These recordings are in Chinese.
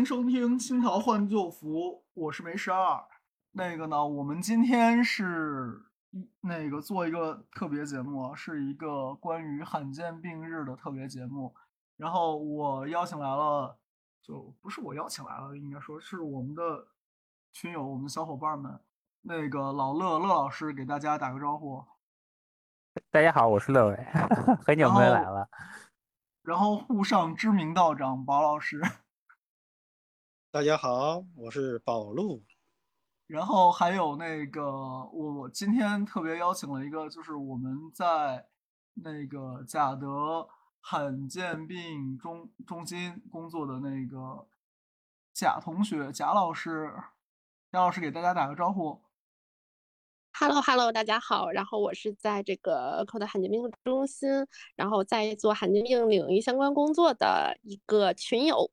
欢迎收听《新桃换旧符》，我是梅十二。那个呢，我们今天是那个做一个特别节目，是一个关于罕见病日的特别节目。然后我邀请来了，就不是我邀请来了，应该说是我们的群友，我们的小伙伴们。那个老乐乐老师给大家打个招呼。大家好，我是乐伟，很久没来了。然后沪上知名道长宝老师。大家好，我是宝路。然后还有那个，我今天特别邀请了一个，就是我们在那个贾德罕见病中中心工作的那个贾同学，贾老师。贾老师给大家打个招呼。Hello，Hello，大家好。然后我是在这个口德罕见病中心，然后在做罕见病领域相关工作的一个群友。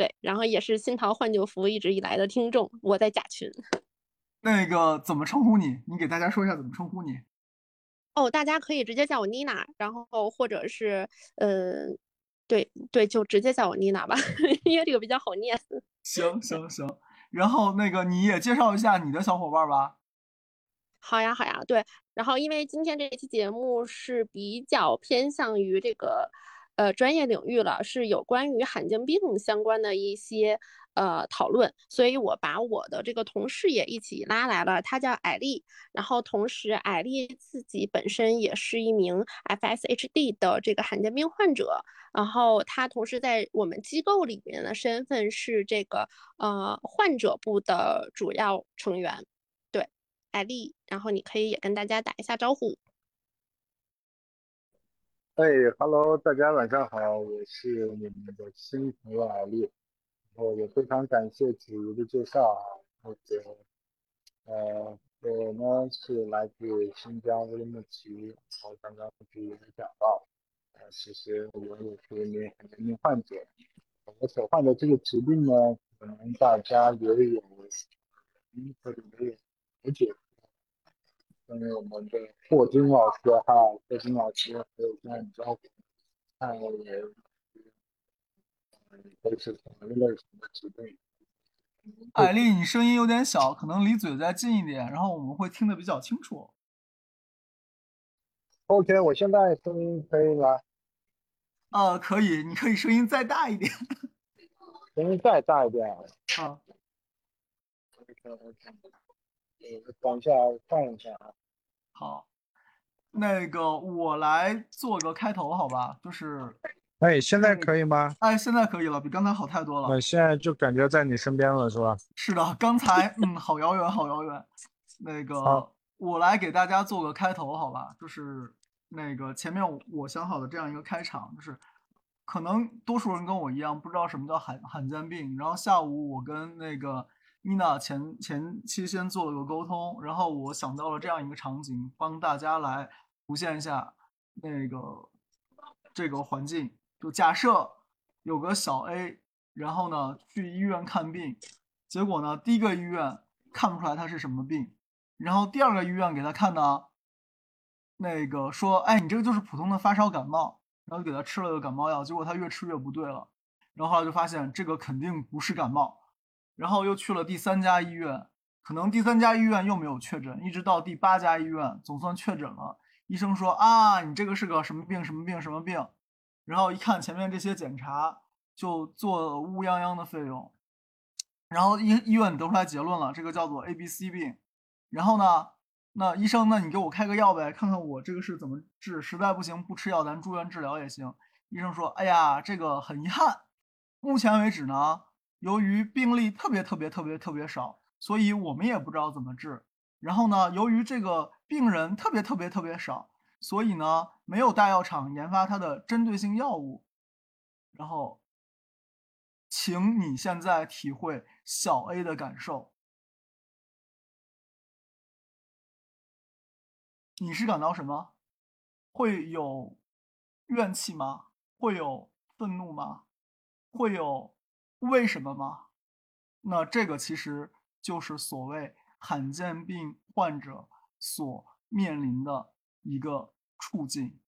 对，然后也是新桃换旧符一直以来的听众，我在甲群。那个怎么称呼你？你给大家说一下怎么称呼你。哦，大家可以直接叫我妮娜，然后或者是，嗯，对对，就直接叫我妮娜吧，因为这个比较好念。行行行，然后那个你也介绍一下你的小伙伴吧。好呀好呀，对，然后因为今天这期节目是比较偏向于这个。呃，专业领域了，是有关于罕见病相关的一些呃讨论，所以我把我的这个同事也一起拉来了，他叫艾丽，然后同时艾丽自己本身也是一名 FSHD 的这个罕见病患者，然后他同时在我们机构里面的身份是这个呃患者部的主要成员，对，艾丽，然后你可以也跟大家打一下招呼。哎，Hello，大家晚上好，我是你们的新朋友艾丽，然后也非常感谢子瑜的介绍啊，那个，呃，我呢是来自新疆乌鲁木齐，然后刚刚子瑜讲到，呃，其实我也是一名罕见病患者，我所患的这个疾病呢，可能大家也有，嗯，或者没有了解。因为我们的霍金老师哈，霍金老师还有跟我们招呼，看也都是同一类型的疾病。艾丽，你声音有点小，可能离嘴再近一点，然后我们会听得比较清楚。OK，我现在声音可以吗？呃，可以，你可以声音再大一点。声音再大一点。啊。呃，等一下，我看一下啊。好，那个我来做个开头，好吧？就是，哎，现在可以吗？哎，现在可以了，比刚才好太多了。我现在就感觉在你身边了，是吧？是的，刚才嗯，好遥远，好遥远。那个，我来给大家做个开头，好吧？就是那个前面我想好的这样一个开场，就是可能多数人跟我一样不知道什么叫罕罕见病，然后下午我跟那个。妮娜前前期先做了个沟通，然后我想到了这样一个场景，帮大家来浮现一下那个这个环境。就假设有个小 A，然后呢去医院看病，结果呢第一个医院看不出来他是什么病，然后第二个医院给他看呢，那个说，哎，你这个就是普通的发烧感冒，然后就给他吃了个感冒药，结果他越吃越不对了，然后后来就发现这个肯定不是感冒。然后又去了第三家医院，可能第三家医院又没有确诊，一直到第八家医院总算确诊了。医生说啊，你这个是个什么病？什么病？什么病？然后一看前面这些检查，就做乌泱泱的费用。然后医医院得出来结论了，这个叫做 A B C 病。然后呢，那医生，那你给我开个药呗，看看我这个是怎么治。实在不行不吃药，咱住院治疗也行。医生说，哎呀，这个很遗憾，目前为止呢。由于病例特别特别特别特别少，所以我们也不知道怎么治。然后呢，由于这个病人特别特别特别少，所以呢，没有大药厂研发它的针对性药物。然后，请你现在体会小 A 的感受。你是感到什么？会有怨气吗？会有愤怒吗？会有？为什么吗？那这个其实就是所谓罕见病患者所面临的一个处境。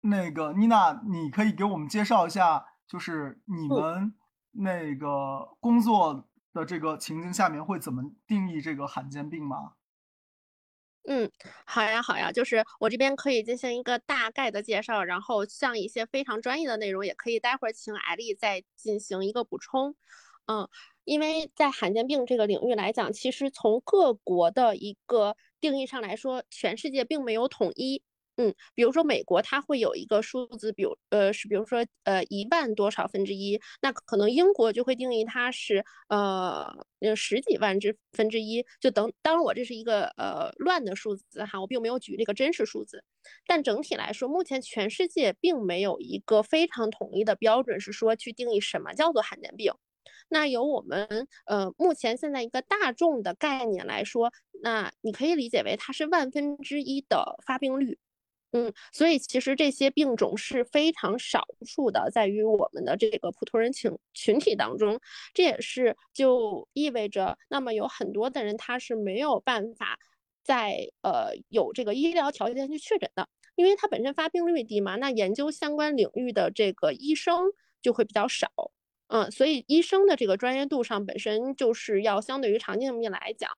那个妮娜，你可以给我们介绍一下就是你嗯们那个工作的这个情境下面会怎么定义这个罕见病吗？嗯，好呀，好呀，就是我这边可以进行一个大概的介绍，然后像一些非常专业的内容，也可以待会儿请艾丽再进行一个补充。嗯，因为在罕见病这个领域来讲，其实从各国的一个定义上来说，全世界并没有统一。嗯，比如说美国，它会有一个数字，比如呃是比如说呃一万多少分之一，那可能英国就会定义它是呃呃十几万之分之一，就等当然我这是一个呃乱的数字哈，我并没有举这个真实数字，但整体来说，目前全世界并没有一个非常统一的标准，是说去定义什么叫做罕见病。那由我们呃目前现在一个大众的概念来说，那你可以理解为它是万分之一的发病率。嗯，所以其实这些病种是非常少数的，在于我们的这个普通人群群体当中，这也是就意味着，那么有很多的人他是没有办法在呃有这个医疗条件去确诊的，因为它本身发病率低嘛，那研究相关领域的这个医生就会比较少。嗯，所以医生的这个专业度上本身就是要相对于常见病来讲，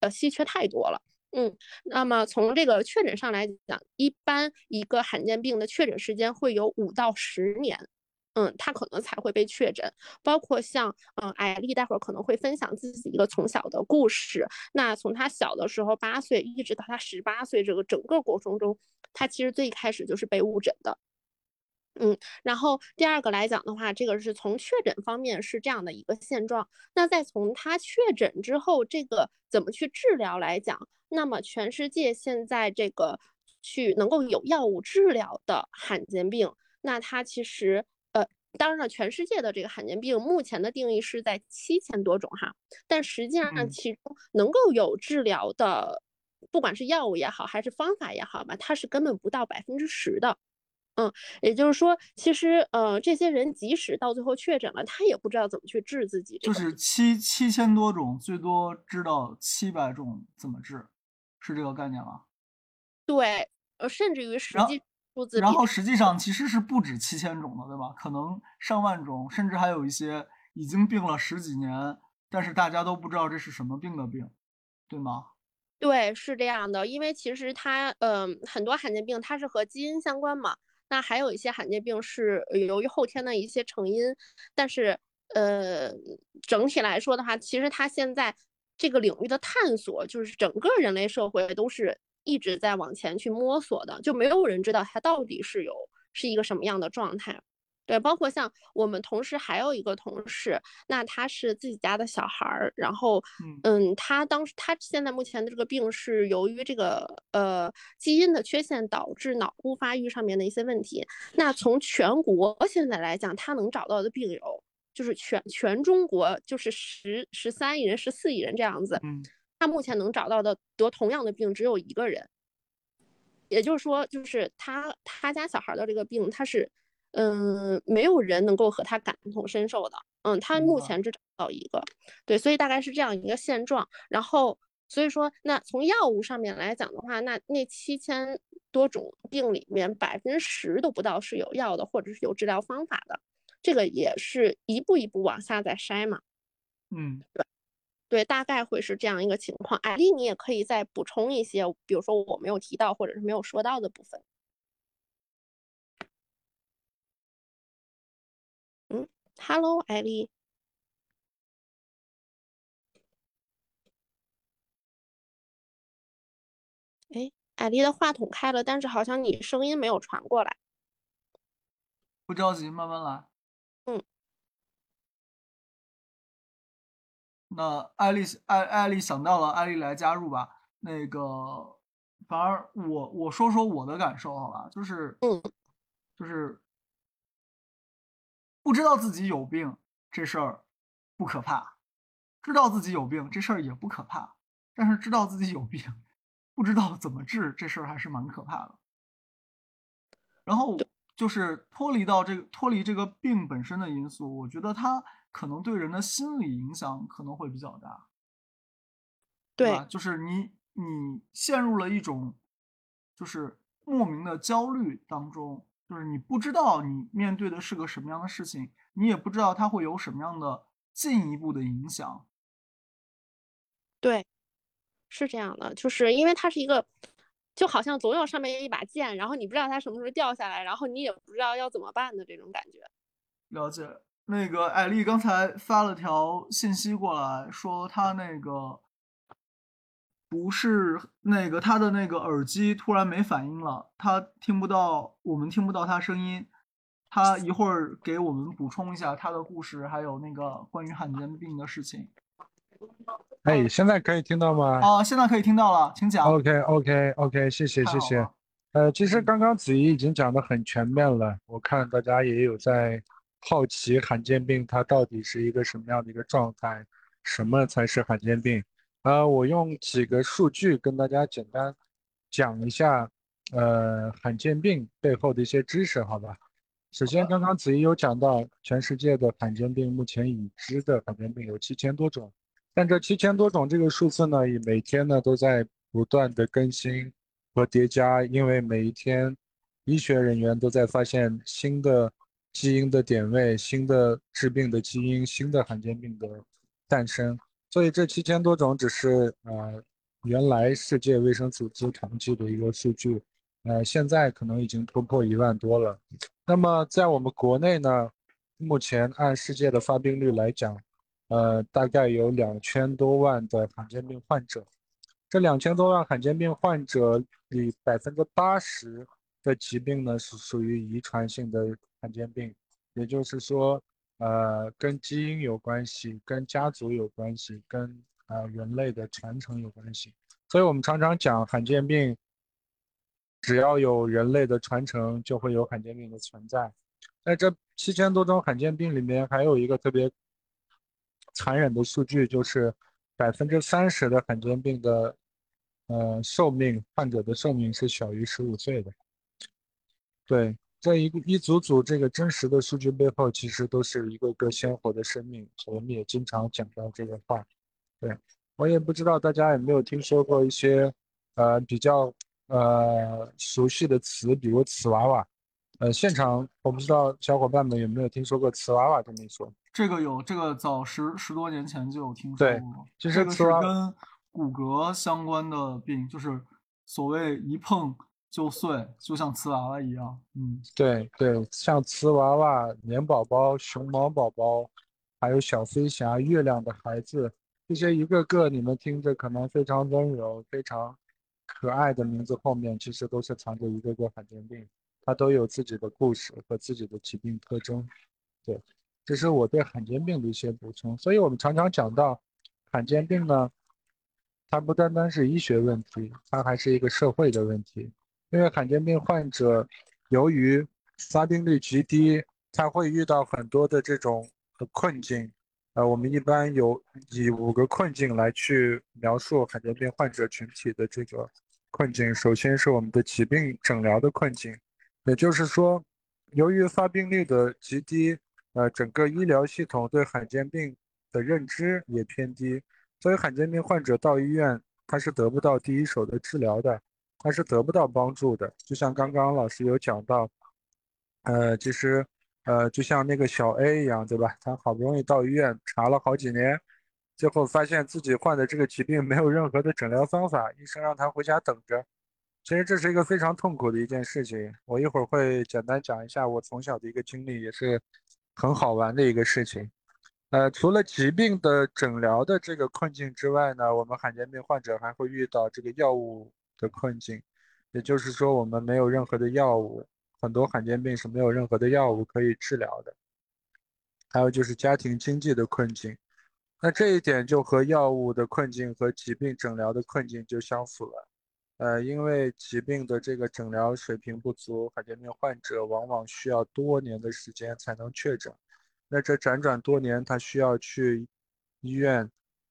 呃，稀缺太多了。嗯，那么从这个确诊上来讲，一般一个罕见病的确诊时间会有五到十年，嗯，他可能才会被确诊。包括像嗯艾丽，待会儿可能会分享自己一个从小的故事。那从他小的时候八岁一直到他十八岁这个整个过程中，他其实最开始就是被误诊的。嗯，然后第二个来讲的话，这个是从确诊方面是这样的一个现状。那再从他确诊之后，这个怎么去治疗来讲，那么全世界现在这个去能够有药物治疗的罕见病，那它其实呃，当然了全世界的这个罕见病目前的定义是在七千多种哈，但实际上嗯其中能够有治疗的，不管是药物也好，还是方法也好吧，它是根本不到百分之十的。嗯，也就是说，其实呃，这些人即使到最后确诊了，他也不知道怎么去治自己这个。就是七七千多种，最多知道七百种怎么治，是这个概念吗？对，呃，甚至于实际数字然后实际上其实是不止七千种的，对吧？可能上万种，甚至还有一些已经病了十几年，但是大家都不知道这是什么病的病，对吗？对，是这样的，因为其实它，嗯、很多罕见病它是和基因相关嘛，那还有一些罕见病是呃由于后天的一些成因，但是，呃，整体来说的话，其实它现在这个领域的探索，就是整个人类社会都是一直在往前去摸索的，就没有人知道它到底是有是一个什么样的状态。对，包括像我们同事还有一个同事，那他是自己家的小孩儿，然后，嗯嗯，他当时他现在目前的这个病是由于这个呃基因的缺陷导致脑部发育上面的一些问题。那从全国现在来讲，他能找到的病友就是全全中国就是十十三亿人、十四亿人这样子，嗯他目前能找到的得同样的病只有一个人。也就是说，就是他他家小孩的这个病，他是。嗯，没有人能够和他感同身受的。嗯，他目前只找到一个，对，所以大概是这样一个现状。然后，所以说，那从药物上面来讲的话，那那七千多种病里面，百分之十都不到是有药的，或者是有治疗方法的。这个也是一步一步往下再筛嘛。嗯，对，大概会是这样一个情况。艾丽，你也可以再补充一些，比如说我没有提到或者是没有说到的部分。嗯，Hello，艾丽。哎，艾丽的话筒开了，但是好像你声音没有传过来。不着急，慢慢来。那艾丽艾艾丽想到了，艾丽来加入吧。那个，反而我我说说我的感受好吧，就是嗯，就是不知道自己有病这事儿不可怕，知道自己有病这事儿也不可怕，但是知道自己有病，不知道怎么治这事儿还是蛮可怕的。然后就是脱离到这个脱离这个病本身的因素，我觉得它可能对人的心理影响可能会比较大，对吧？就是你你陷入了一种就是莫名的焦虑当中，就是你不知道你面对的是个什么样的事情，你也不知道它会有什么样的进一步的影响。对，是这样的，就是因为它是一个，就好像总有上面一把剑，然后你不知道它什么时候掉下来，然后你也不知道要怎么办的这种感觉。了解。那个艾丽刚才发了条信息过来，说她那个不是那个她的那个耳机突然没反应了，她听不到我们听不到她声音。她一会儿给我们补充一下她的故事，还有那个关于罕见病的事情。哎，现在可以听到吗？啊，现在可以听到了，请讲。OK OK OK，谢谢谢谢。呃，其实嗯刚刚子怡已经讲的很全面了，我看大家也有在好奇罕见病它到底是一个什么样的一个状态，什么才是罕见病？呃，我用几个数据跟大家简单讲一下，呃，罕见病背后的一些知识，好吧？首先，刚刚子怡有讲到，全世界的罕见病，目前已知的罕见病有七千多种，但这七千多种这个数字呢，也每天呢都在不断的更新和叠加，因为每一天医学人员都在发现新的基因的点位、新的致病的基因、新的罕见病的诞生，所以这七千多种只是呃原来世界卫生组织统计的一个数据，呃现在可能已经突破一万多了。那么在我们国内呢，目前按世界的发病率来讲，呃，大概有两千多万的罕见病患者。这两千多万罕见病患者里，百分之八十的疾病呢是属于遗传性的罕见病，也就是说，呃，跟基因有关系，跟家族有关系，跟呃人类的传承有关系。所以我们常常讲罕见病，只要有人类的传承，就会有罕见病的存在。在这七千多种罕见病里面，还有一个特别残忍的数据，就是百分之三十的罕见病的呃寿命，患者的寿命是小于十五岁的。对，这一个一组组这个真实的数据背后，其实都是一个个鲜活的生命。我们也经常讲到这个话。对，我也不知道大家有没有听说过一些呃比较呃熟悉的词，比如瓷娃娃。呃，现场我不知道小伙伴们有没有听说过瓷娃娃这么一说。这个有，这个早十十多年前就有听说对过。其实这个是瓷娃跟骨骼相关的病，就是所谓一碰就碎，就像瓷娃娃一样。嗯，对对，像瓷娃娃、棉宝宝、熊猫宝宝，还有小飞侠、月亮的孩子，这些一个个你们听着可能非常温柔、非常可爱的名字，后面其实都是藏着一个个罕见病，它都有自己的故事和自己的疾病特征。对，这是我对罕见病的一些补充。所以我们常常讲到罕见病呢，它不单单是医学问题，它还是一个社会的问题。因为罕见病患者由于发病率极低，他会遇到很多的这种的困境。呃，我们一般有以五个困境来去描述罕见病患者群体的这个困境。首先是我们的疾病诊疗的困境，也就是说，由于发病率的极低，呃，整个医疗系统对罕见病的认知也偏低，所以罕见病患者到医院他是得不到第一手的治疗的。他是得不到帮助的，就像刚刚老师有讲到，呃，其实，呃，就像那个小 A 一样，对吧？他好不容易到医院查了好几年，最后发现自己患的这个疾病没有任何的诊疗方法，医生让他回家等着。其实这是一个非常痛苦的一件事情。我一会儿会简单讲一下我从小的一个经历，也是很好玩的一个事情。呃，除了疾病的诊疗的这个困境之外呢，我们罕见病患者还会遇到这个药物。的困境，也就是说，我们没有任何的药物，很多罕见病是没有任何的药物可以治疗的。还有就是家庭经济的困境，那这一点就和药物的困境和疾病诊疗的困境就相符了。呃，因为疾病的这个诊疗水平不足，罕见病患者往往需要多年的时间才能确诊。那这辗转多年，他需要去医院，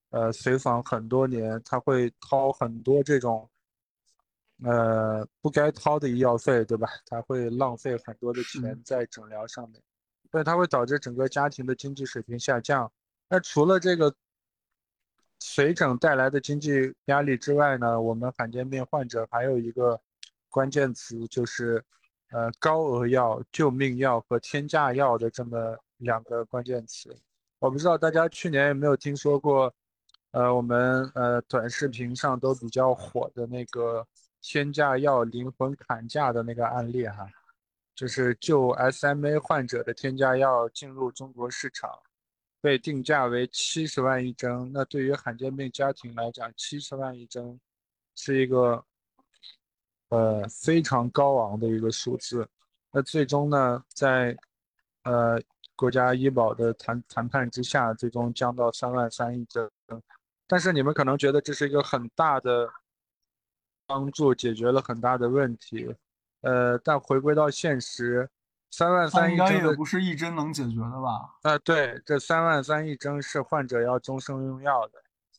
呃，随访很多年，他会掏很多这种。呃，不该掏的医药费，对吧？他会浪费很多的钱在诊疗上面，所以它会导致整个家庭的经济水平下降。那除了这个随诊带来的经济压力之外呢，我们罕见病患者还有一个关键词就是，呃高额药、救命药和天价药的这么两个关键词。我不知道大家去年有没有听说过，呃，我们呃短视频上都比较火的那个天价药灵魂砍价的那个案例哈，就是就 SMA 患者的天价药进入中国市场。被定价为七十万一针，那对于罕见病家庭来讲，七十万一针是一个呃非常高昂的一个数字。那最终呢，在呃国家医保的谈谈判之下，最终降到三万三一针。但是你们可能觉得这是一个很大的帮助，解决了很大的问题。呃，但回归到现实。三万三一针也不是一针能解决的吧？啊，对，这三万三一针是患者要终生用药的，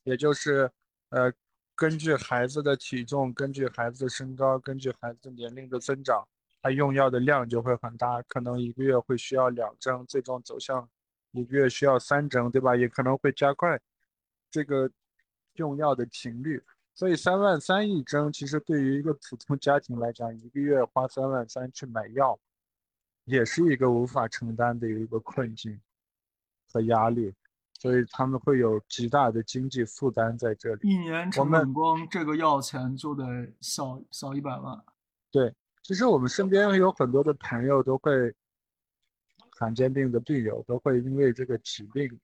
也就是，呃，根据孩子的体重、根据孩子的身高、根据孩子年龄的增长，他用药的量就会很大，可能一个月会需要两针，最终走向一个月需要三针，对吧？也可能会加快这个用药的频率。所以三万三一针，其实对于一个普通家庭来讲，一个月花三万三去买药。也是一个无法承担的一个困境和压力，所以他们会有极大的经济负担在这里。一年成本光这个药钱就得小小一百万。对，其实我们身边有很多的朋友都会，罕见病的病友都会因为这个疾病，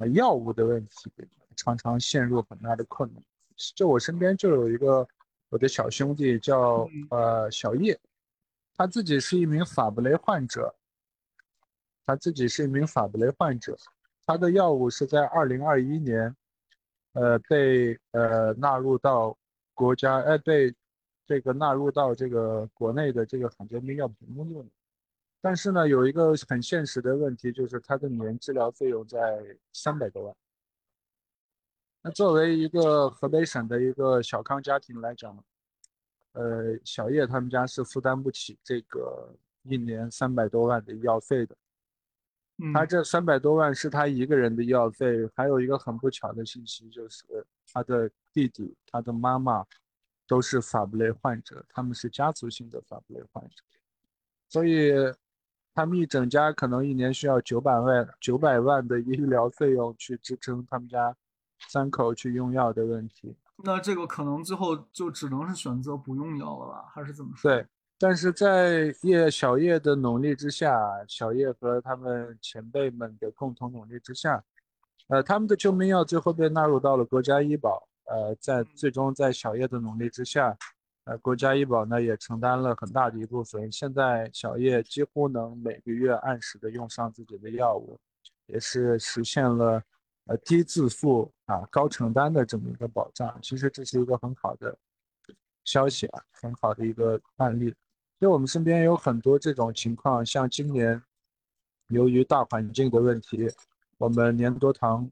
啊药物的问题，常常陷入很大的困难。就我身边就有一个我的小兄弟叫呃小叶。他自己是一名法布雷患者，他自己是一名法布雷患者，他的药物是在二零二一年，呃，被呃纳入到国家，哎，被这个纳入到这个国内的这个罕见病药品目录。但是呢，有一个很现实的问题，就是他的年治疗费用在三百多万。那作为一个河北省的一个小康家庭来讲，呃，小叶他们家是负担不起这个一年三百多万的医药费的。他这三百多万是他一个人的医药费，还有一个很不巧的信息就是，他的弟弟、他的妈妈都是法布雷患者，他们是家族性的法布雷患者，所以他们一整家可能一年需要九百万、九百万的医疗费用去支撑他们家三口去用药的问题。那这个可能最后就只能是选择不用药了吧，还是怎么说？对，但是在叶小叶的努力之下，小叶和他们前辈们的共同努力之下，呃，他们的救命药最后被纳入到了国家医保。呃，在最终在小叶的努力之下，呃，国家医保呢也承担了很大的一部分。现在小叶几乎能每个月按时的用上自己的药物，也是实现了。呃，低自付啊，高承担的这么一个保障，其实这是一个很好的消息啊，很好的一个案例。就我们身边有很多这种情况，像今年由于大环境的问题，我们年多糖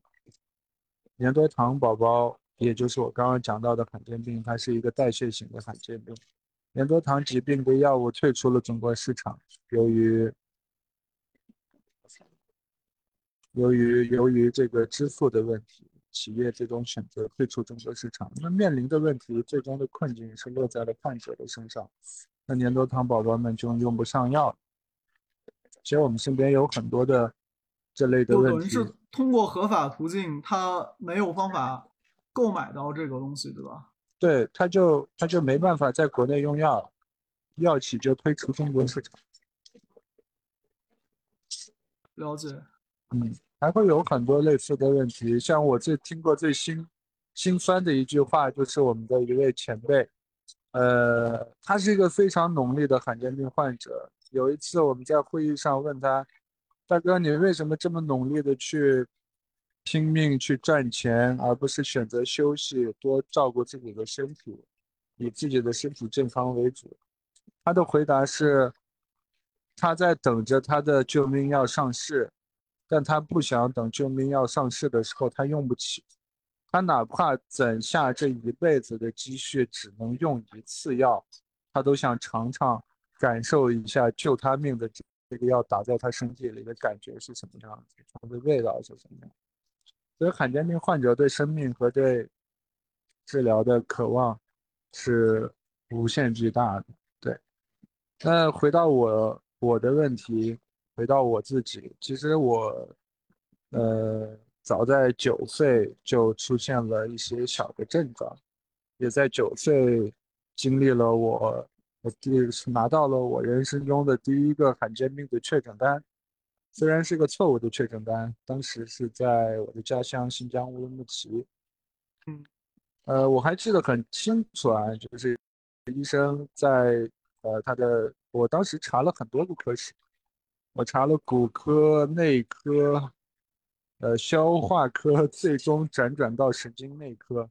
年多糖宝宝，也就是我刚刚讲到的罕见病，它是一个代谢型的罕见病，年多糖疾病的药物退出了中国市场，由于。由于由于这个支付的问题，企业最终选择退出中国市场。那面临的问题，最终的困境是落在了患者的身上。那年多糖宝宝们就用不上药。其实我们身边有很多的这类的问题。是通过合法途径，他没有方法购买到这个东西，对吧？对，他就他就没办法在国内用药，药企就退出中国市场。了解。嗯，还会有很多类似的问题。像我最听过最心心酸的一句话，就是我们的一位前辈，呃，他是一个非常努力的罕见病患者。有一次我们在会议上问他，大哥，你为什么这么努力的去拼命去赚钱，而不是选择休息，多照顾自己的身体，以自己的身体健康为主？他的回答是，他在等着他的救命药上市。但他不想等救命药上市的时候，他用不起。他哪怕攒下这一辈子的积蓄，只能用一次药，他都想尝尝，感受一下救他命的这个药打在他身体里的感觉是什么样子，它的味道是什么样。所以罕见病患者对生命和对治疗的渴望是无限巨大的。对，那回到我我的问题，回到我自己，其实我，呃，早在九岁就出现了一些小的症状，也在九岁经历了我我第是拿到了我人生中的第一个罕见病的确诊单，虽然是个错误的确诊单，当时是在我的家乡新疆乌鲁木齐，嗯，呃，我还记得很清楚啊，就是医生在。呃，他的我当时查了很多个科室，我查了骨科、内科，呃，消化科，最终辗转到神经内科。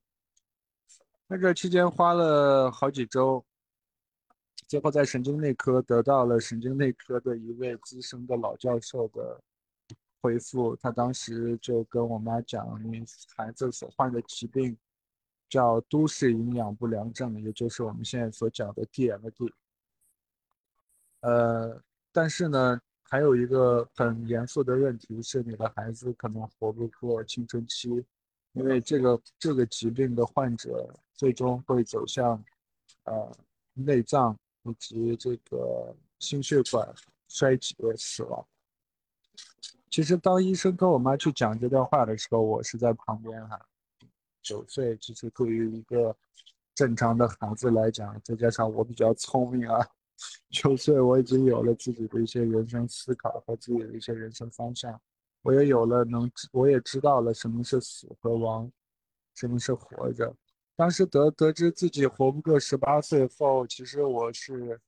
那个期间花了好几周，最后在神经内科得到了神经内科的一位资深的老教授的回复。他当时就跟我妈讲：“你孩子所患的疾病叫都市营养不良症，也就是我们现在所讲的 DMD。”呃，但是呢，还有一个很严肃的问题是，你的孩子可能活不过青春期，因为这个这个疾病的患者最终会走向，呃，内脏以及这个心血管衰竭死亡。其实当医生跟我妈去讲这段话的时候，我是在旁边哈。九岁，其实对于一个正常的孩子来讲，再加上我比较聪明啊。九岁，我已经有了自己的一些人生思考和自己的一些人生方向，我也有了能，我也知道了什么是死和亡，什么是活着。当时得得知自己活不过十八岁后，其实我是，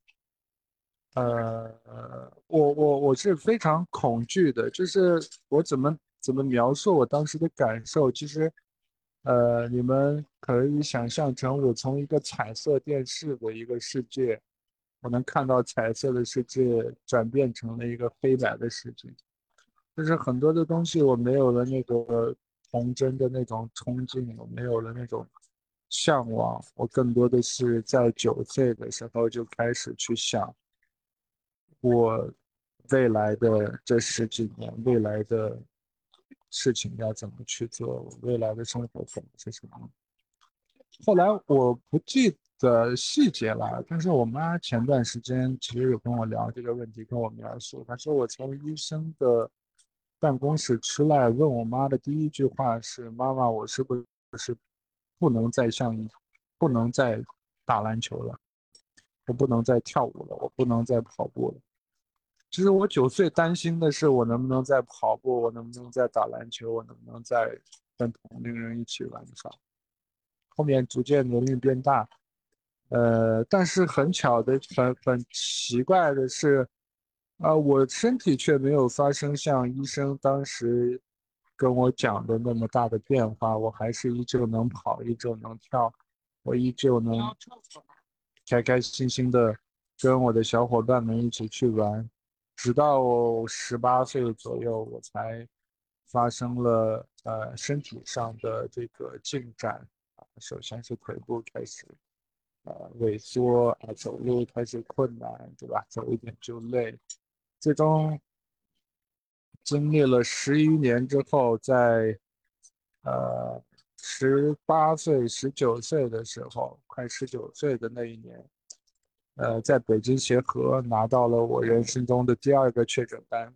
呃，我我我是非常恐惧的，就是我怎么怎么描述我当时的感受？其实，呃，你们可以想象成我从一个彩色电视的一个世界。我能看到彩色的世界转变成了一个黑白的世界，就是很多的东西我没有了那个童真的那种憧憬，我没有了那种向往，我更多的是在九岁的时候就开始去想，我未来的这十几年，未来的事情要怎么去做，未来的生活可能是什么。后来我不记。得细节了，但是我妈前段时间其实有跟我聊这个问题，跟我描述，她说我从医生的办公室出来，问我妈的第一句话是：“妈妈，我是不是不能再像不能再打篮球了？我不能再跳舞了？我不能再跑步了？”其实我九岁担心的是，我能不能再跑步？我能不能再打篮球？我能不能再跟同龄人一起玩耍？后面逐渐年龄变大。呃，但是很巧的，很很奇怪的是，啊，我身体却没有发生像医生当时跟我讲的那么大的变化，我还是依旧能跑，依旧能跳，我依旧能开开心心的跟我的小伙伴们一起去玩，直到十八岁左右，我才发生了呃身体上的这个进展，首先是腿部开始。呃，萎缩啊，走路开始困难，对吧？走一点就累，最终经历了十余年之后，在呃十八岁、十九岁的时候，快十九岁的那一年，呃，在北京协和拿到了我人生中的第二个确诊单。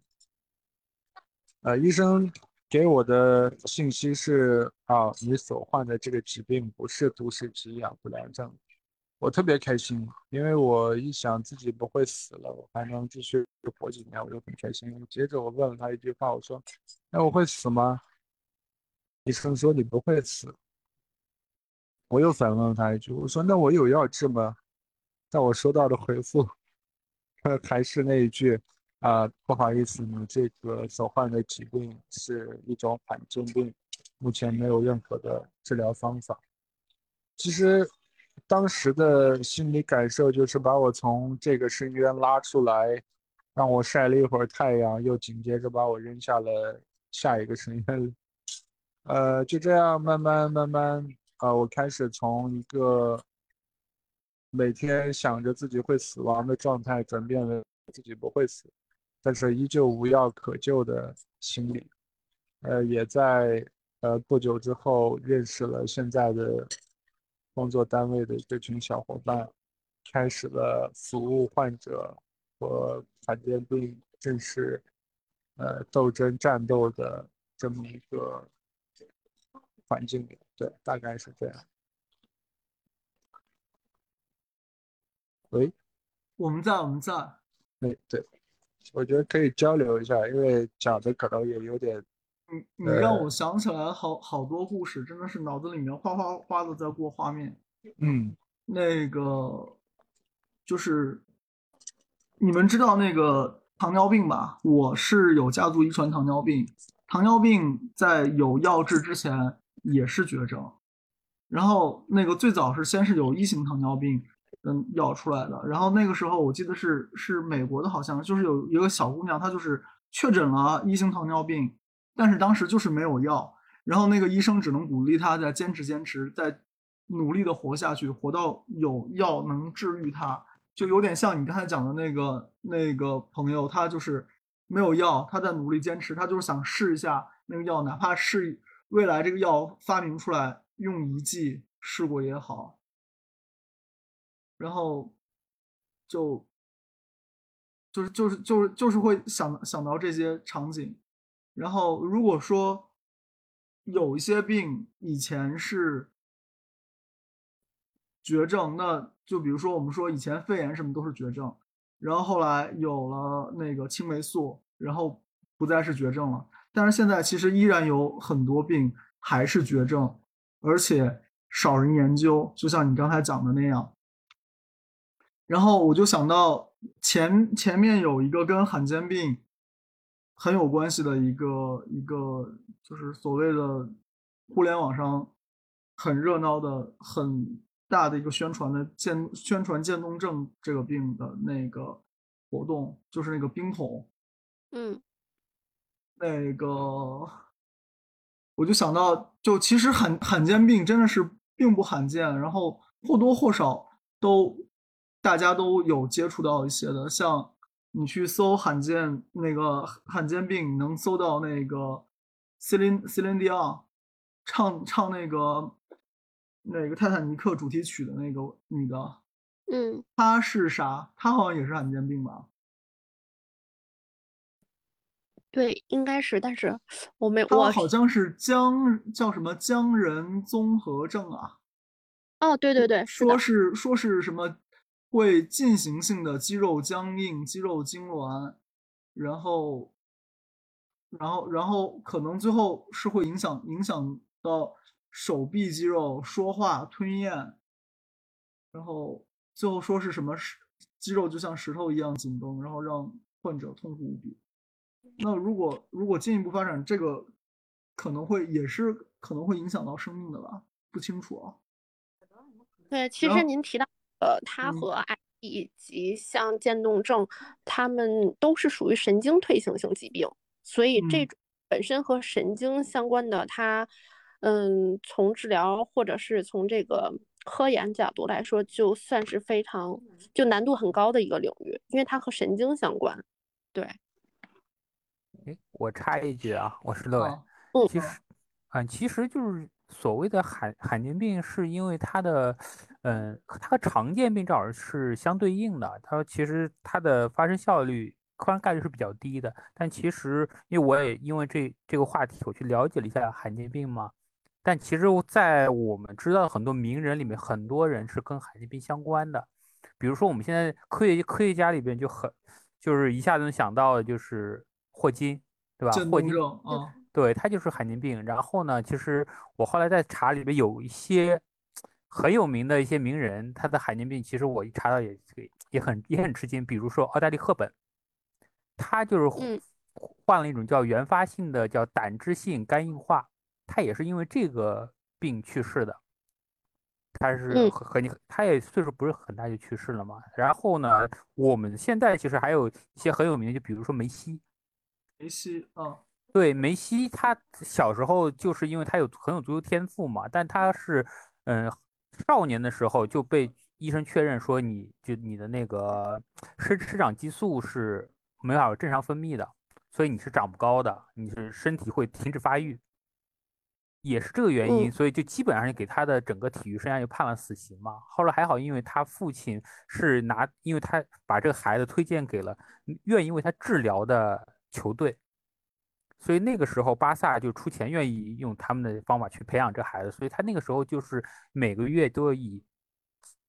呃，医生给我的信息是：啊，你所患的这个疾病不是都市肌养不良症。我特别开心，因为我一想自己不会死了，我还能继续活几年，我就很开心。接着我问了他一句话，我说：“那我会死吗？”医生说：“你不会死。”我又反问了他一句，我说：“那我有药治吗？”但我收到的回复，还是那一句：“啊，不好意思，你这个所患的疾病是一种罕见病，目前没有任何的治疗方法。”其实。当时的心理感受就是把我从这个深渊拉出来，让我晒了一会儿太阳，又紧接着把我扔下了下一个深渊。呃，就这样慢慢慢慢，啊，我开始从一个每天想着自己会死亡的状态，转变为自己不会死，但是依旧无药可救的心理。呃，也在呃不久之后认识了现在的。工作单位的这群小伙伴，开始了服务患者和罕见病正式呃斗争战斗的这么一个环境里，对，大概是这样。喂，我们在，我们在。哎对，我觉得可以交流一下，因为讲的可能也有点。你你让我想起来好好多故事，真的是脑子里面哗哗哗的在过画面。嗯，那个就是你们知道那个糖尿病吧？我是有家族遗传糖尿病，糖尿病在有药治之前也是绝症。然后那个最早是先是有一型糖尿病，嗯，药出来的。然后那个时候我记得是是美国的，好像就是有一个小姑娘，她就是确诊了一型糖尿病。但是当时就是没有药，然后那个医生只能鼓励她再坚持坚持，再努力的活下去，活到有药能治愈她，就有点像你刚才讲的那个那个朋友，他就是没有药，他在努力坚持，他就是想试一下那个药，哪怕是未来这个药发明出来用一剂试过也好，然后就就是就是就是就是会想想到这些场景。然后，如果说有一些病以前是绝症，那就比如说我们说以前肺炎什么都是绝症，然后后来有了那个青霉素，然后不再是绝症了。但是现在其实依然有很多病还是绝症，而且少人研究，就像你刚才讲的那样。然后我就想到前前面有一个跟罕见病。很有关系的一个一个，就是所谓的互联网上很热闹的、很大的一个宣传的渐宣传渐冻症这个病的那个活动，就是那个冰桶。嗯，那个我就想到，就其实罕罕见病真的是并不罕见，然后或多或少都大家都有接触到一些的，像。你去搜罕见那个罕见病，能搜到那个 Celine Celine Dion 唱唱那个那个泰坦尼克主题曲的那个女的，嗯，她是啥？她好像也是罕见病吧？对，应该是，但是我没我好像是江叫什么江人综合症啊？哦，对对对，说是说是什么？会进行性的肌肉僵硬、肌肉痉挛，然后，然后，然后可能最后是会影响影响到手臂肌肉、说话、吞咽，然后最后说是什么石肌肉就像石头一样紧绷，然后让患者痛苦无比。那如果如果进一步发展，这个可能会也是可能会影响到生命的吧？不清楚啊。对，其实您提到。呃，它和癌以及像渐冻症，它们都是属于神经退行性疾病，所以这种本身和神经相关的，它，嗯，从治疗或者是从这个科研角度来说，就算是非常就难度很高的一个领域，因为它和神经相关。对。哎，我插一句啊，我是乐伟，嗯，其实，嗯，其实就是所谓的罕罕见病，是因为它的。嗯，它和常见病正好是相对应的。它其实它的发生效率、发生概率是比较低的。但其实，因为我也因为这这个话题，我去了解了一下罕见病嘛。但其实，在我们知道很多名人里面，很多人是跟罕见病相关的。比如说，我们现在科学科学家里边就很，就是一下子能想到的就是霍金，对吧？霍金，嗯，对他就是罕见病。然后呢，其实我后来在查里边有一些。很有名的一些名人，他的罕见病其实我一查到也也很也很吃惊。比如说奥黛丽·赫本，他就是患了一种叫原发性的叫胆汁性肝硬化，他也是因为这个病去世的。他是和你，他也岁数不是很大就去世了嘛。然后呢，我们现在其实还有一些很有名的，就比如说梅西。梅西嗯，对，梅西他小时候就是因为他有很有足球天赋嘛，但他是嗯。少年的时候就被医生确认说，你就你的那个生生长激素是没法正常分泌的，所以你是长不高的，你是身体会停止发育。也是这个原因，嗯所以就基本上给他的整个体育生涯就判了死刑嘛。后来还好，因为他父亲是拿，因为他把这个孩子推荐给了愿意为他治疗的球队，所以那个时候巴萨就出钱愿意用他们的方法去培养这孩子，所以他那个时候就是每个月都要以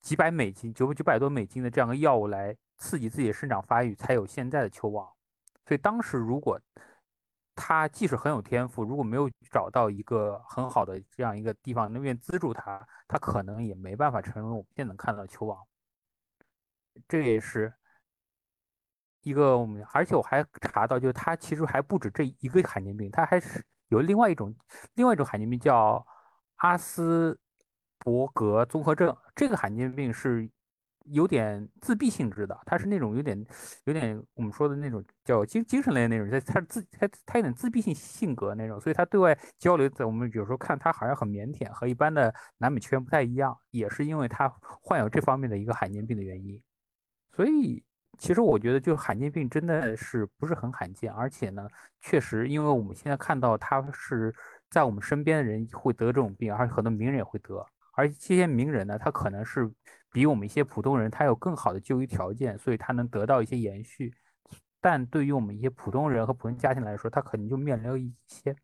几百美金、九九百多美金的这样的药物来刺激自己的生长发育，才有现在的球王。所以当时如果他即使很有天赋，如果没有找到一个很好的这样一个地方能愿资助他，他可能也没办法成为我们现在能看到的球王。这也是一个我们，而且我还查到，就是他其实还不止这一个罕见病，他还是有另外一种另外一种罕见病叫阿斯伯格综合症。这个罕见病是有点自闭性质的，它是那种有点有点我们说的那种叫精精神类那种，他他自他他有点自闭性性格那种，所以他对外交流，在我们有时候看他好像很腼腆，和一般的南美球员不太一样，也是因为他患有这方面的一个罕见病的原因。所以其实我觉得，就是罕见病真的是不是很罕见，而且呢，确实因为我们现在看到他是在我们身边的人会得这种病，而且很多名人也会得。而这些名人呢，他可能是比我们一些普通人他有更好的就医条件，所以他能得到一些延续。但对于我们一些普通人和普通家庭来说，他可能就面临了一些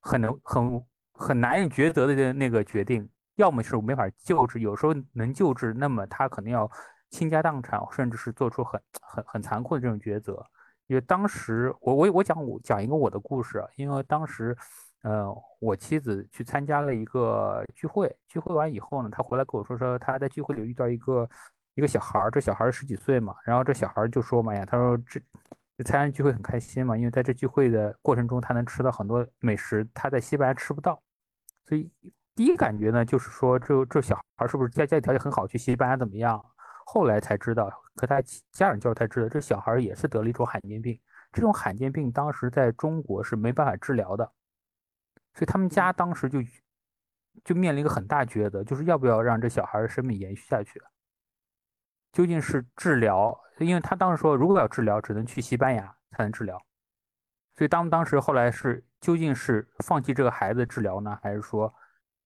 很能很很难以抉择的那个决定，要么是没法救治，有时候能救治，那么他可能要倾家荡产，甚至是做出很很很残酷的这种抉择。因为当时我我我讲我讲一个我的故事，因为当时。呃，我妻子去参加了一个聚会，聚会完以后呢，她回来跟我说说她在聚会里遇到一个一个小孩儿，这小孩儿十几岁嘛，然后这小孩儿就说嘛呀，他说这参加聚会很开心嘛，因为在这聚会的过程中，他能吃到很多美食，他在西班牙吃不到，所以第一感觉呢，就是说这这小孩是不是家家里条件很好，去西班牙怎么样？后来才知道，和他家人交流才知道，这小孩也是得了一种罕见病，这种罕见病当时在中国是没办法治疗的。所以他们家当时就就面临一个很大抉择，就是要不要让这小孩的生命延续下去？究竟是治疗？因为他当时说，如果要治疗，只能去西班牙才能治疗。所以当当时后来是究竟是放弃这个孩子治疗呢，还是说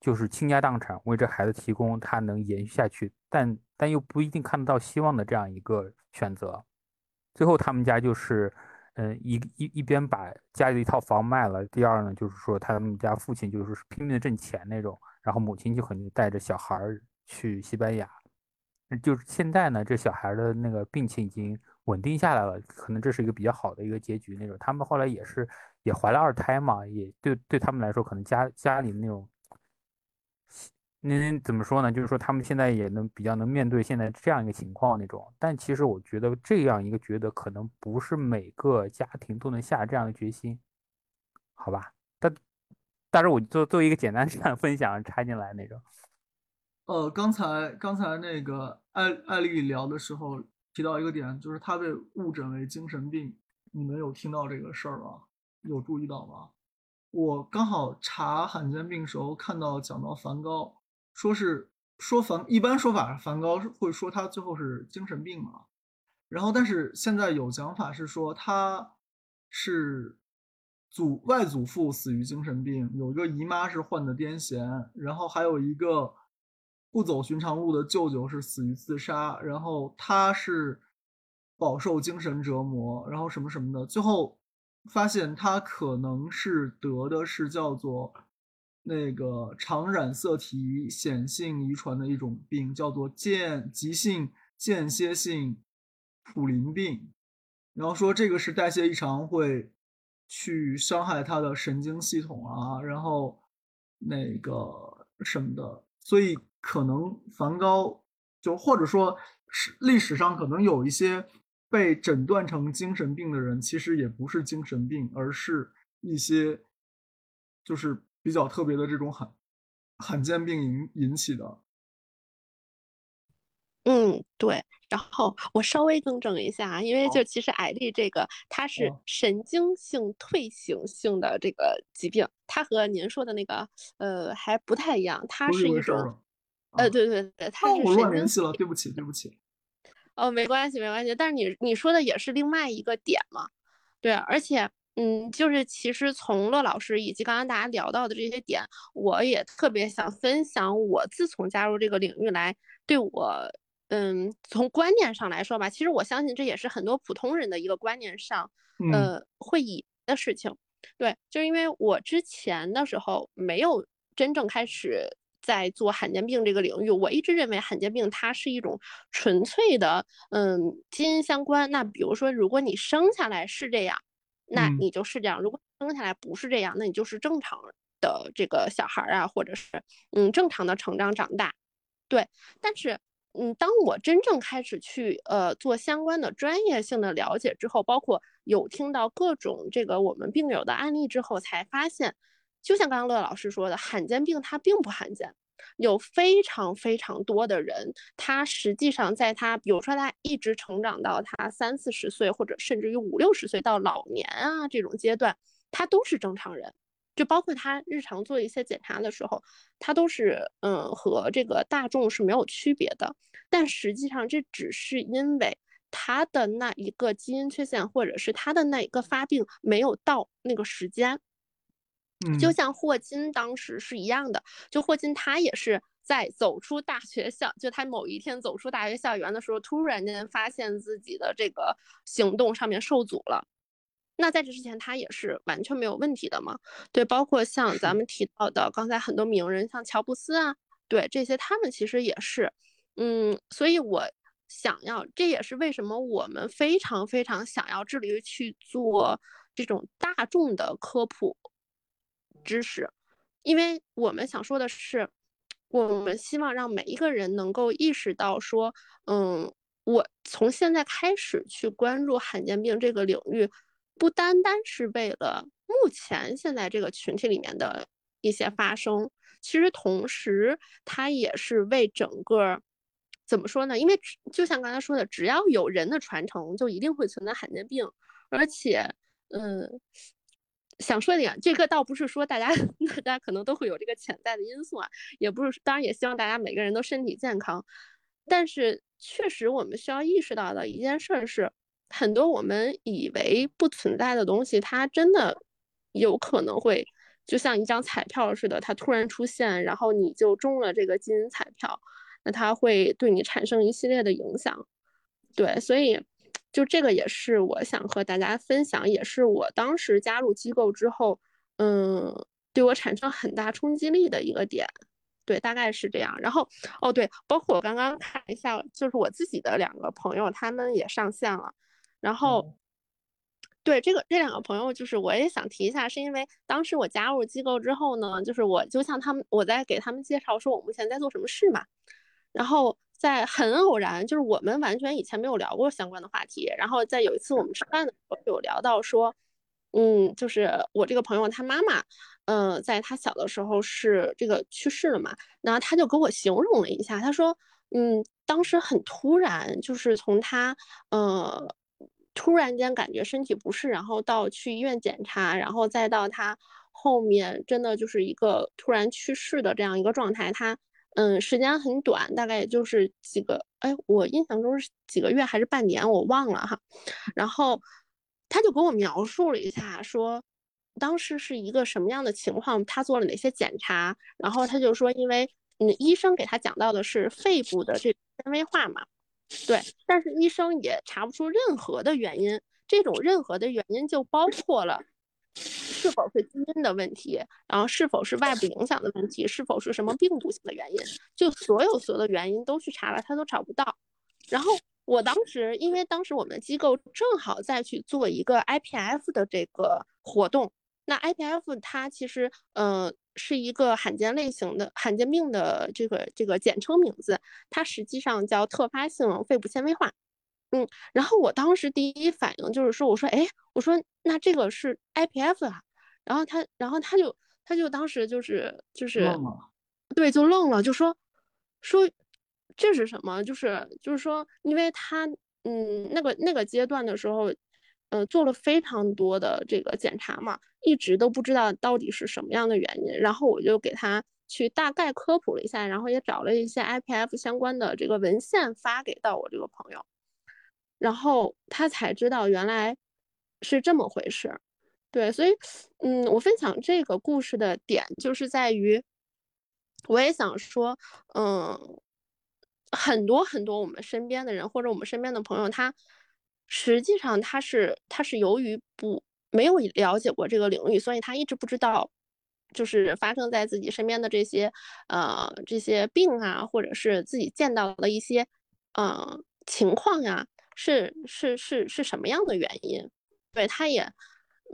就是倾家荡产为这孩子提供他能延续下去，但但又不一定看得到希望的这样一个选择？最后他们家就是。嗯，一一一边把家里的一套房卖了，第二呢，就是说他们家父亲就是拼命的挣钱那种，然后母亲就可能带着小孩去西班牙。就是现在呢，这小孩的那个病情已经稳定下来了，可能这是一个比较好的一个结局那种。他们后来也是也怀了二胎嘛，也对对他们来说，可能家家里那种。您怎么说呢？就是说他们现在也能比较能面对现在这样一个情况那种，但其实我觉得这样一个觉得可能不是每个家庭都能下这样的决心，好吧？但但是我做做一个简单 这样分享插进来那种。呃，刚才刚才那个艾艾丽聊的时候提到一个点，就是她被误诊为精神病，你们有听到这个事儿吗？有注意到吗？我刚好查罕见病时候看到讲到梵高。说是说梵一般说法，梵高会说他最后是精神病嘛，然后但是现在有讲法是说他是祖外祖父死于精神病，有一个姨妈是患的癫痫，然后还有一个不走寻常路的舅舅是死于自杀，然后他是饱受精神折磨，然后什么什么的，最后发现他可能是得的是叫做。那个常染色体显性遗传的一种病，叫做间急性间歇性普林病。然后说这个是代谢异常，会去伤害他的神经系统啊，然后那个什么的。所以可能梵高就或者说是历史上可能有一些被诊断成精神病的人，其实也不是精神病，而是一些就是。比较特别的这种罕罕见病引引起的，嗯，对。然后我稍微更正一下，因为就其实艾丽这个它是神经性退行性的这个疾病，它和您说的那个呃还不太一样，它是一种呃对对对，它是我乱联系了，对不起对不起。哦，没关系没关系，但是你你说的也是另外一个点嘛，对，而且。嗯，就是其实从乐老师以及刚刚大家聊到的这些点，我也特别想分享我自从加入这个领域来，对我，嗯，从观念上来说吧，其实我相信这也是很多普通人的一个观念上，呃，会以的事情。对，就是因为我之前的时候没有真正开始在做罕见病这个领域，我一直认为罕见病它是一种纯粹的，嗯，基因相关。那比如说，如果你生下来是这样，那你就是这样；如果生下来不是这样，那你就是正常的这个小孩啊，或者是嗯正常的成长长大。对，但是。嗯，当我真正开始去呃做相关的专业性的了解之后，包括有听到各种这个我们病友的案例之后，才发现，就像刚刚乐老师说的，罕见病它并不罕见，有非常非常多的人，他实际上在他，比如说他一直成长到他三四十岁，或者甚至于五六十岁到老年啊这种阶段，他都是正常人。就包括他日常做一些检查的时候，他都是嗯和这个大众是没有区别的。但实际上这只是因为他的那一个基因缺陷，或者是他的那一个发病没有到那个时间。就像霍金当时是一样的，就霍金他也是在走出大学校，就他某一天走出大学校园的时候，突然间发现自己的这个行动上面受阻了。那在这之前，他也是完全没有问题的嘛？对，包括像咱们提到的刚才很多名人，像乔布斯啊，对这些，他们其实也是，嗯，所以我想要，这也是为什么我们非常非常想要致力于去做这种大众的科普知识，因为我们想说的是，我们希望让每一个人能够意识到说，嗯，我从现在开始去关注罕见病这个领域。不单单是为了目前现在这个群体里面的一些发生，其实同时它也是为整个怎么说呢？因为就像刚才说的，只要有人的传承，就一定会存在罕见病。而且，嗯，想说点，这个倒不是说大家 大家可能都会有这个潜在的因素啊，也不是，当然也希望大家每个人都身体健康。但是，确实我们需要意识到的一件事是。很多我们以为不存在的东西，它真的有可能会就像一张彩票似的，它突然出现，然后你就中了这个金银彩票，那它会对你产生一系列的影响。对，所以就这个也是我想和大家分享，也是我当时加入机构之后，嗯，对我产生很大冲击力的一个点。对，大概是这样。然后，哦，对，包括我刚刚看一下，就是我自己的两个朋友，他们也上线了。然后，对这个这两个朋友，就是我也想提一下，是因为当时我加入机构之后呢，就是我就像他们，我在给他们介绍说我目前在做什么事嘛。然后在很偶然，就是我们完全以前没有聊过相关的话题。然后在有一次我们吃饭的时候，有聊到说，嗯，就是我这个朋友他妈妈，嗯，在他小的时候是这个去世了嘛。然后他就给我形容了一下，他说，嗯，当时很突然，就是从他，呃。突然间感觉身体不适，然后到去医院检查，然后再到他后面真的就是一个突然去世的这样一个状态。他嗯，时间很短，大概也就是几个，哎，我印象中是几个月还是半年，我忘了哈。然后他就给我描述了一下，说当时是一个什么样的情况，他做了哪些检查，然后他就说，因为嗯，医生给他讲到的是肺部的这纤维化嘛。对，但是医生也查不出任何的原因。这种任何的原因就包括了是否是基因的问题，然后是否是外部影响的问题，是否是什么病毒性的原因，就所有所有的原因都去查了，他都找不到。然后我当时，因为当时我们机构正好在去做一个 IPF 的这个活动，那 IPF 它其实，嗯。是一个罕见类型的罕见病的这个这个简称名字，它实际上叫特发性肺部纤维化。嗯，然后我当时第一反应就是说，我说，哎，我说那这个是 IPF 啊。然后他，然后他就他就当时就是就是对，就愣了，就说说这是什么？就是就是说，因为他嗯那个那个阶段的时候。呃，做了非常多的这个检查嘛，一直都不知道到底是什么样的原因。然后我就给他去大概科普了一下，然后也找了一些 IPF 相关的这个文献发给到我这个朋友，然后他才知道原来是这么回事。对，所以，嗯，我分享这个故事的点就是在于，我也想说，嗯，很多很多我们身边的人或者我们身边的朋友，他实际上他是他是由于不没有了解过这个领域，所以他一直不知道，就是发生在自己身边的这些呃这些病啊，或者是自己见到的一些呃情况呀，是是是是什么样的原因？对，他也。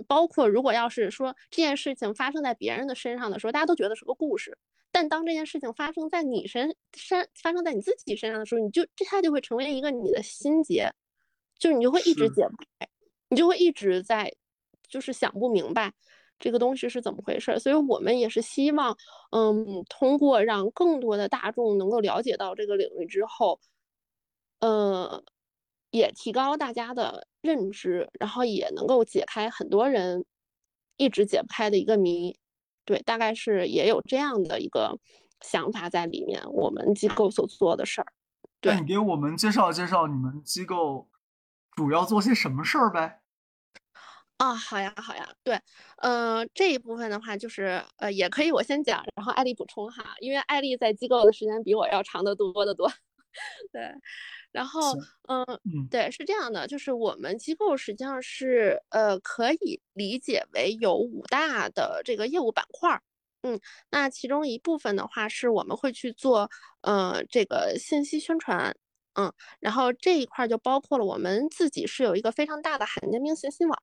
包括如果要是说这件事情发生在别人的身上的时候，大家都觉得是个故事。但当这件事情发生在你身身发生在你自己身上的时候，你就这它就会成为一个你的心结，就是你就会一直解不开，你就会一直在就是想不明白这个东西是怎么回事。所以我们也是希望，嗯，通过让更多的大众能够了解到这个领域之后，呃。也提高大家的认知，然后也能够解开很多人一直解不开的一个谜。对，大概是也有这样的一个想法在里面。我们机构所做的事儿，对你给我们介绍介绍你们机构主要做些什么事儿呗？啊，好呀，好呀，对，呃，这一部分的话，就是呃，也可以我先讲，然后艾丽补充哈，因为艾丽在机构的时间比我要长得多得多，对。然后，嗯，对，是这样的，就是我们机构实际上是，呃，可以理解为有五大的这个业务板块儿，嗯，那其中一部分的话是我们会去做，呃，这个信息宣传，嗯，然后这一块就包括了我们自己是有一个非常大的罕见病信息网，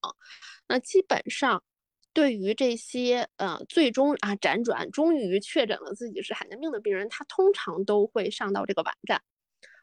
那基本上对于这些，呃，最终啊辗转终于确诊了自己是罕见病的病人，他通常都会上到这个网站。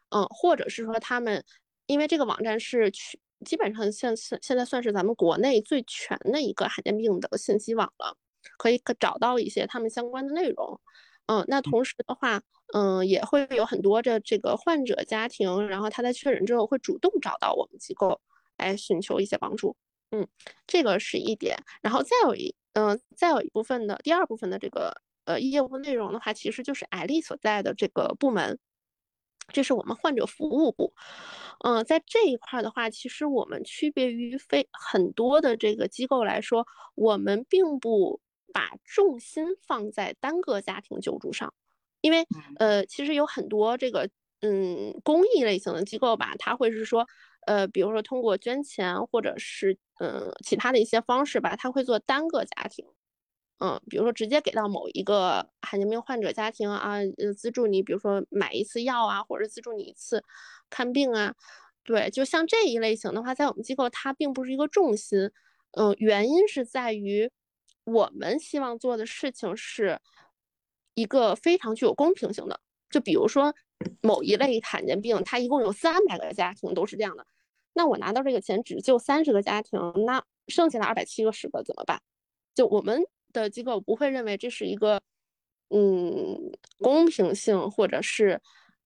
嗯，或者是说他们，因为这个网站是全基本上现现现在算是咱们国内最全的一个罕见病的信息网了，可以可找到一些他们相关的内容。嗯，那同时的话，嗯，也会有很多的这个患者家庭，然后他在确诊之后会主动找到我们机构来寻求一些帮助。嗯，这个是一点。然后再有一，嗯，再有一部分的第二部分的这个呃业务内容的话，其实就是艾丽所在的这个部门。这是我们患者服务部，嗯，在这一块的话，其实我们区别于非很多的这个机构来说，我们并不把重心放在单个家庭救助上，因为呃，其实有很多这个嗯公益类型的机构吧，他会是说，呃，比如说通过捐钱或者是嗯其他的一些方式吧，他会做单个家庭。嗯，比如说直接给到某一个罕见病患者家庭啊，呃，资助你，比如说买一次药啊，或者资助你一次看病啊，对，就像这一类型的话，在我们机构它并不是一个重心，嗯，原因是在于我们希望做的事情是一个非常具有公平性的，就比如说某一类罕见病，它一共有三百个家庭都是这样的，那我拿到这个钱只救三十个家庭，那剩下的二百七十个怎么办？就我们。的机构不会认为这是一个，嗯，公平性或者是，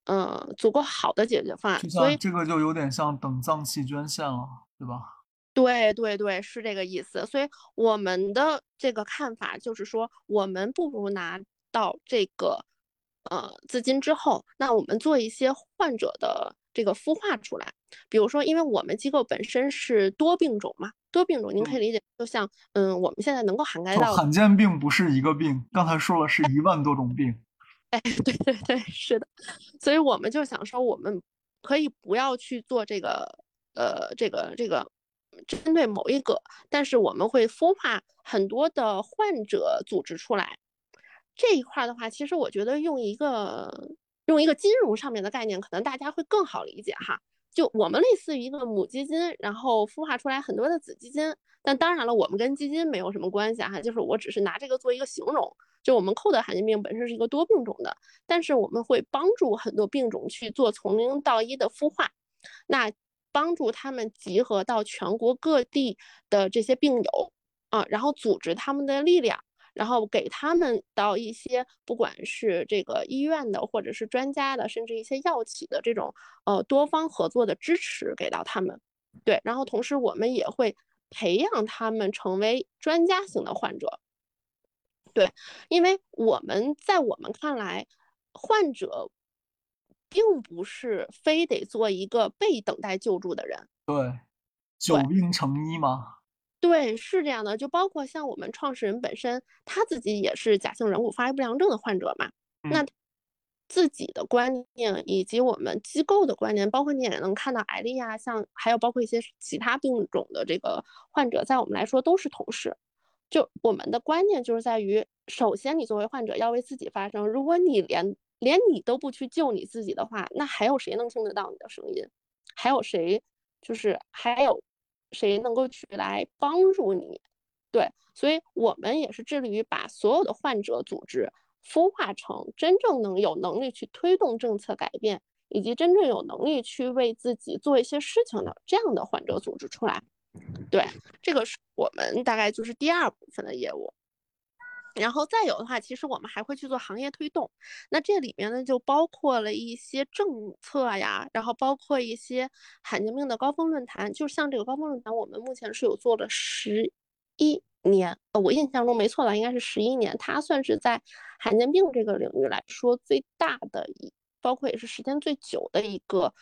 呃，足够好的解决方案。所以这个就有点像等脏器捐献了，对吧？对对对，是这个意思。所以我们的这个看法就是说，我们不如拿到这个，呃，资金之后，那我们做一些患者的这个孵化出来。比如说，因为我们机构本身是多病种嘛。多病种，您可以理解，就像，嗯，我们现在能够涵盖到罕见病不是一个病，刚才说了是一万多种病。哎，对对对，是的，所以我们就想说，我们可以不要去做这个，呃，这个这个针对某一个，但是我们会孵化很多的患者组织出来。这一块的话，其实我觉得用一个用一个金融上面的概念，可能大家会更好理解哈。就我们类似于一个母基金，然后孵化出来很多的子基金，但当然了，我们跟基金没有什么关系哈，就是我只是拿这个做一个形容。就我们扣的罕见病本身是一个多病种的，但是我们会帮助很多病种去做从零到一的孵化，那帮助他们集合到全国各地的这些病友啊，然后组织他们的力量。然后给他们到一些不管是这个医院的，或者是专家的，甚至一些药企的这种呃多方合作的支持给到他们，对。然后同时我们也会培养他们成为专家型的患者，对。因为我们在我们看来，患者并不是非得做一个被等待救助的人，对，久病成医嘛。对，是这样的，就包括像我们创始人本身，他自己也是假性软骨发育不良症的患者嘛，那自己的观念以及我们机构的观念，包括你也能看到艾丽呀，像还有包括一些其他病种的这个患者，在我们来说都是同事。就我们的观念就是在于，首先你作为患者要为自己发声，如果你连连你都不去救你自己的话，那还有谁能听得到你的声音？还有谁就是还有？谁能够去来帮助你？对，所以我们也是致力于把所有的患者组织孵化成真正能有能力去推动政策改变，以及真正有能力去为自己做一些事情的这样的患者组织出来。对，这个是我们大概就是第二部分的业务。然后再有的话，其实我们还会去做行业推动，那这里面呢就包括了一些政策呀，然后包括一些罕见病的高峰论坛，就像这个高峰论坛，我们目前是有做了十一年，呃，我印象中没错的应该是十一年，它算是在罕见病这个领域来说最大的一，包括也是时间最久的一个，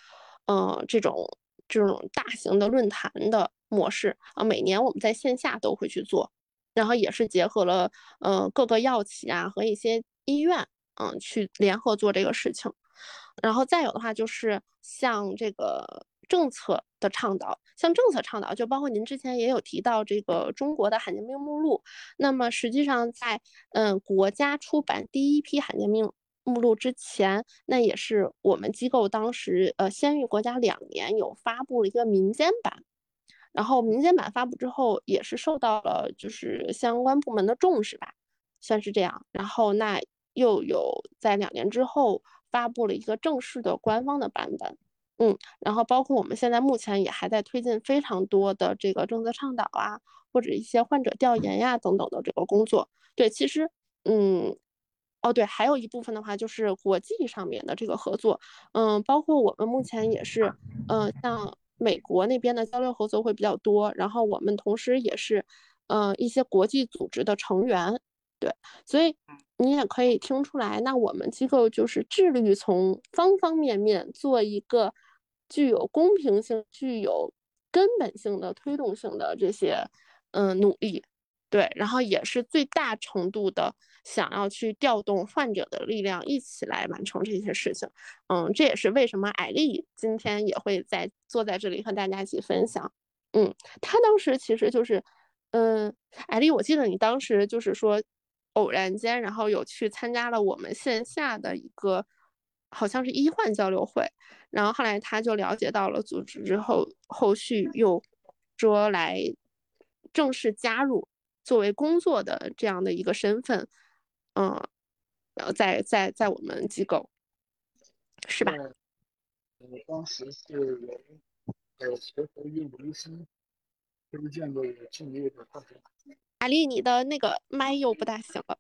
嗯，这种这种大型的论坛的模式。啊，每年我们在线下都会去做。然后也是结合了，呃，各个药企啊和一些医院，嗯，去联合做这个事情。然后再有的话，就是像这个政策的倡导，像政策倡导，就包括您之前也有提到这个中国的罕见病目录。那么实际上在，嗯，国家出版第一批罕见病目录之前，那也是我们机构当时，呃，先于国家两年有发布了一个民间版。然后民间版发布之后，也是受到了就是相关部门的重视吧，算是这样。然后那又有在两年之后发布了一个正式的官方的版本，嗯，然后包括我们现在目前也还在推进非常多的这个政策倡导啊，或者一些患者调研呀等等的这个工作。对，其实，嗯，哦对，还有一部分的话就是国际上面的这个合作，嗯，包括我们目前也是，嗯，像。美国那边的交流合作会比较多，然后我们同时也是，呃，一些国际组织的成员，对，所以你也可以听出来，那我们机构就是致力于从方方面面做一个具有公平性、具有根本性的推动性的这些，嗯，努力。对，然后也是最大程度的想要去调动患者的力量，一起来完成这些事情。嗯，这也是为什么艾丽今天也会在坐在这里和大家一起分享。嗯，她当时其实就是，嗯，艾丽，我记得你当时就是说，偶然间，然后有去参加了我们线下的一个，好像是医患交流会，然后后来他就了解到了组织之后，后续又说来正式加入。作为工作的这样的一个身份，嗯，然后在在在我们机构，是吧？我，当时是有呃协和医务医生推荐的进入的。阿丽，你的那个麦又不大行了。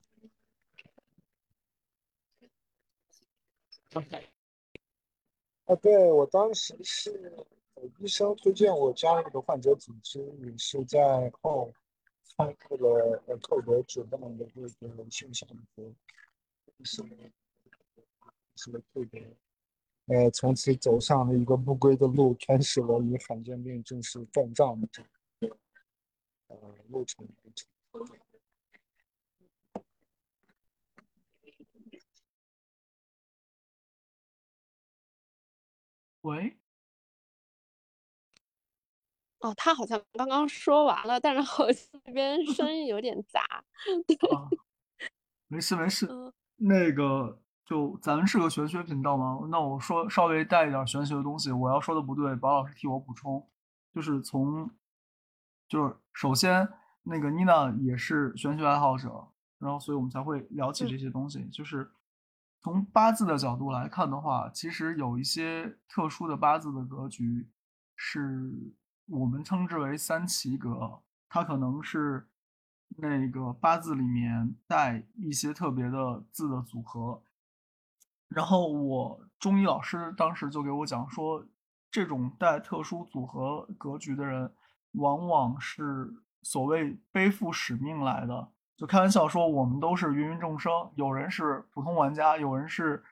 啊，对我当时是医生推荐我加入的患者组织，也是在后。参与了呃特别主办的这个线下的什么什么特别，呃，从此走上了一个不归的路，开始了与罕见病正式断账的这个呃路程。喂。哦，他好像刚刚说完了，但是好像那边声 音有点杂。对，没事没事。那个，就咱们是个玄学频道吗？那我说稍微带一点玄学的东西，我要说的不对，宝老师替我补充。就是从，就是首先那个妮娜也是玄学爱好者，然后所以我们才会聊起这些东西。就是从八字的角度来看的话，其实有一些特殊的八字的格局是。我们称之为三奇格，它可能是那个八字里面带一些特别的字的组合。然后我中医老师当时就给我讲说，这种带特殊组合格局的人，往往是所谓背负使命来的。就开玩笑说，我们都是芸芸众生，有人是普通玩家，有人是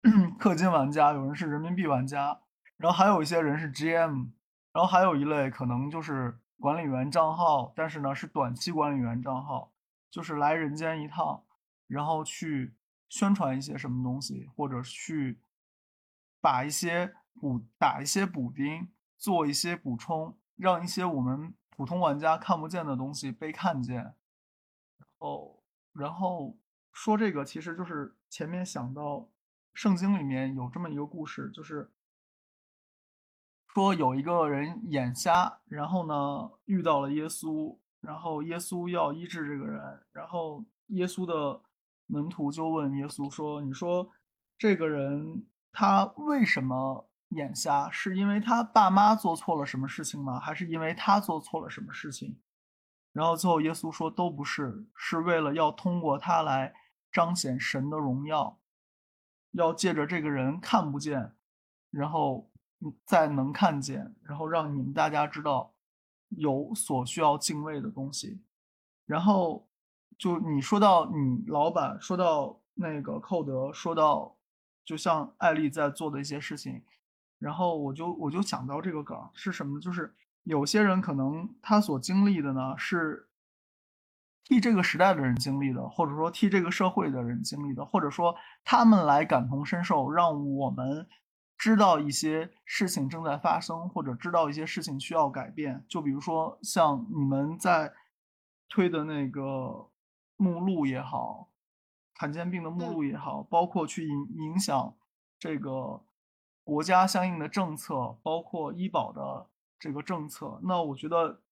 氪金玩家，有人是人民币玩家，然后还有一些人是 GM。然后还有一类可能就是管理员账号，但是呢是短期管理员账号，就是来人间一趟，然后去宣传一些什么东西，或者去把一些补打一些补丁，做一些补充，让一些我们普通玩家看不见的东西被看见。哦，然后说这个其实就是前面想到圣经里面有这么一个故事，就是。说有一个人眼瞎，然后呢遇到了耶稣，然后耶稣要医治这个人，然后耶稣的门徒就问耶稣说：“你说这个人他为什么眼瞎？是因为他爸妈做错了什么事情吗？还是因为他做错了什么事情？”然后最后耶稣说：“都不是，是为了要通过他来彰显神的荣耀，要借着这个人看不见，然后。”在能看见，然后让你们大家知道有所需要敬畏的东西。然后就你说到你老板，说到那个寇德，说到就像艾丽在做的一些事情，然后我就我就想到这个梗是什么？就是有些人可能他所经历的呢，是替这个时代的人经历的，或者说替这个社会的人经历的，或者说他们来感同身受，让我们。知道一些事情正在发生，或者知道一些事情需要改变，就比如说像你们在推的那个目录也好，罕见病的目录也好，包括去影影响这个国家相应的政策，包括医保的这个政策。那我觉得，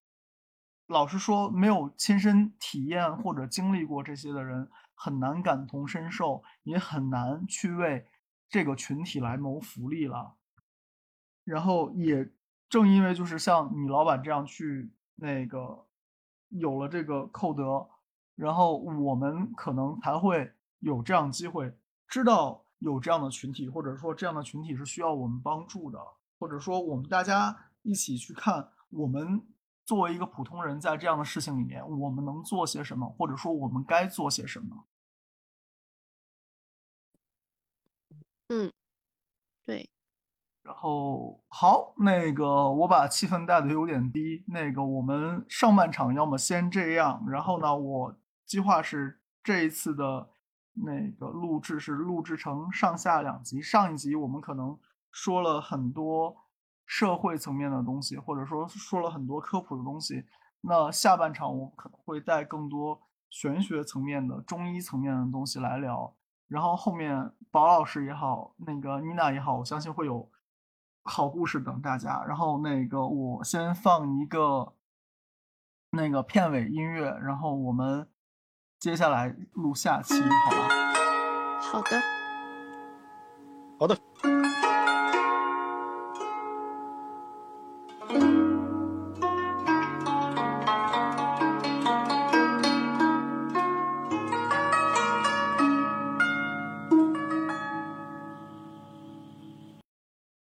老实说，没有亲身体验或者经历过这些的人，很难感同身受，也很难去为。这个群体来谋福利了，然后也正因为就是像你老板这样去那个有了这个扣德，然后我们可能才会有这样机会知道有这样的群体，或者说这样的群体是需要我们帮助的，或者说我们大家一起去看，我们作为一个普通人在这样的事情里面，我们能做些什么，或者说我们该做些什么。嗯，对。然后好，那个我把气氛带的有点低。那个我们上半场要么先这样，然后呢，我计划是这一次的那个录制是录制成上下两集。上一集我们可能说了很多社会层面的东西，或者说说了很多科普的东西。那下半场我可能会带更多玄学层面的、中医层面的东西来聊。然后后面宝老师也好，那个妮娜也好，我相信会有好故事等大家。然后那个我先放一个那个片尾音乐，然后我们接下来录下期，好吧？好的，好的。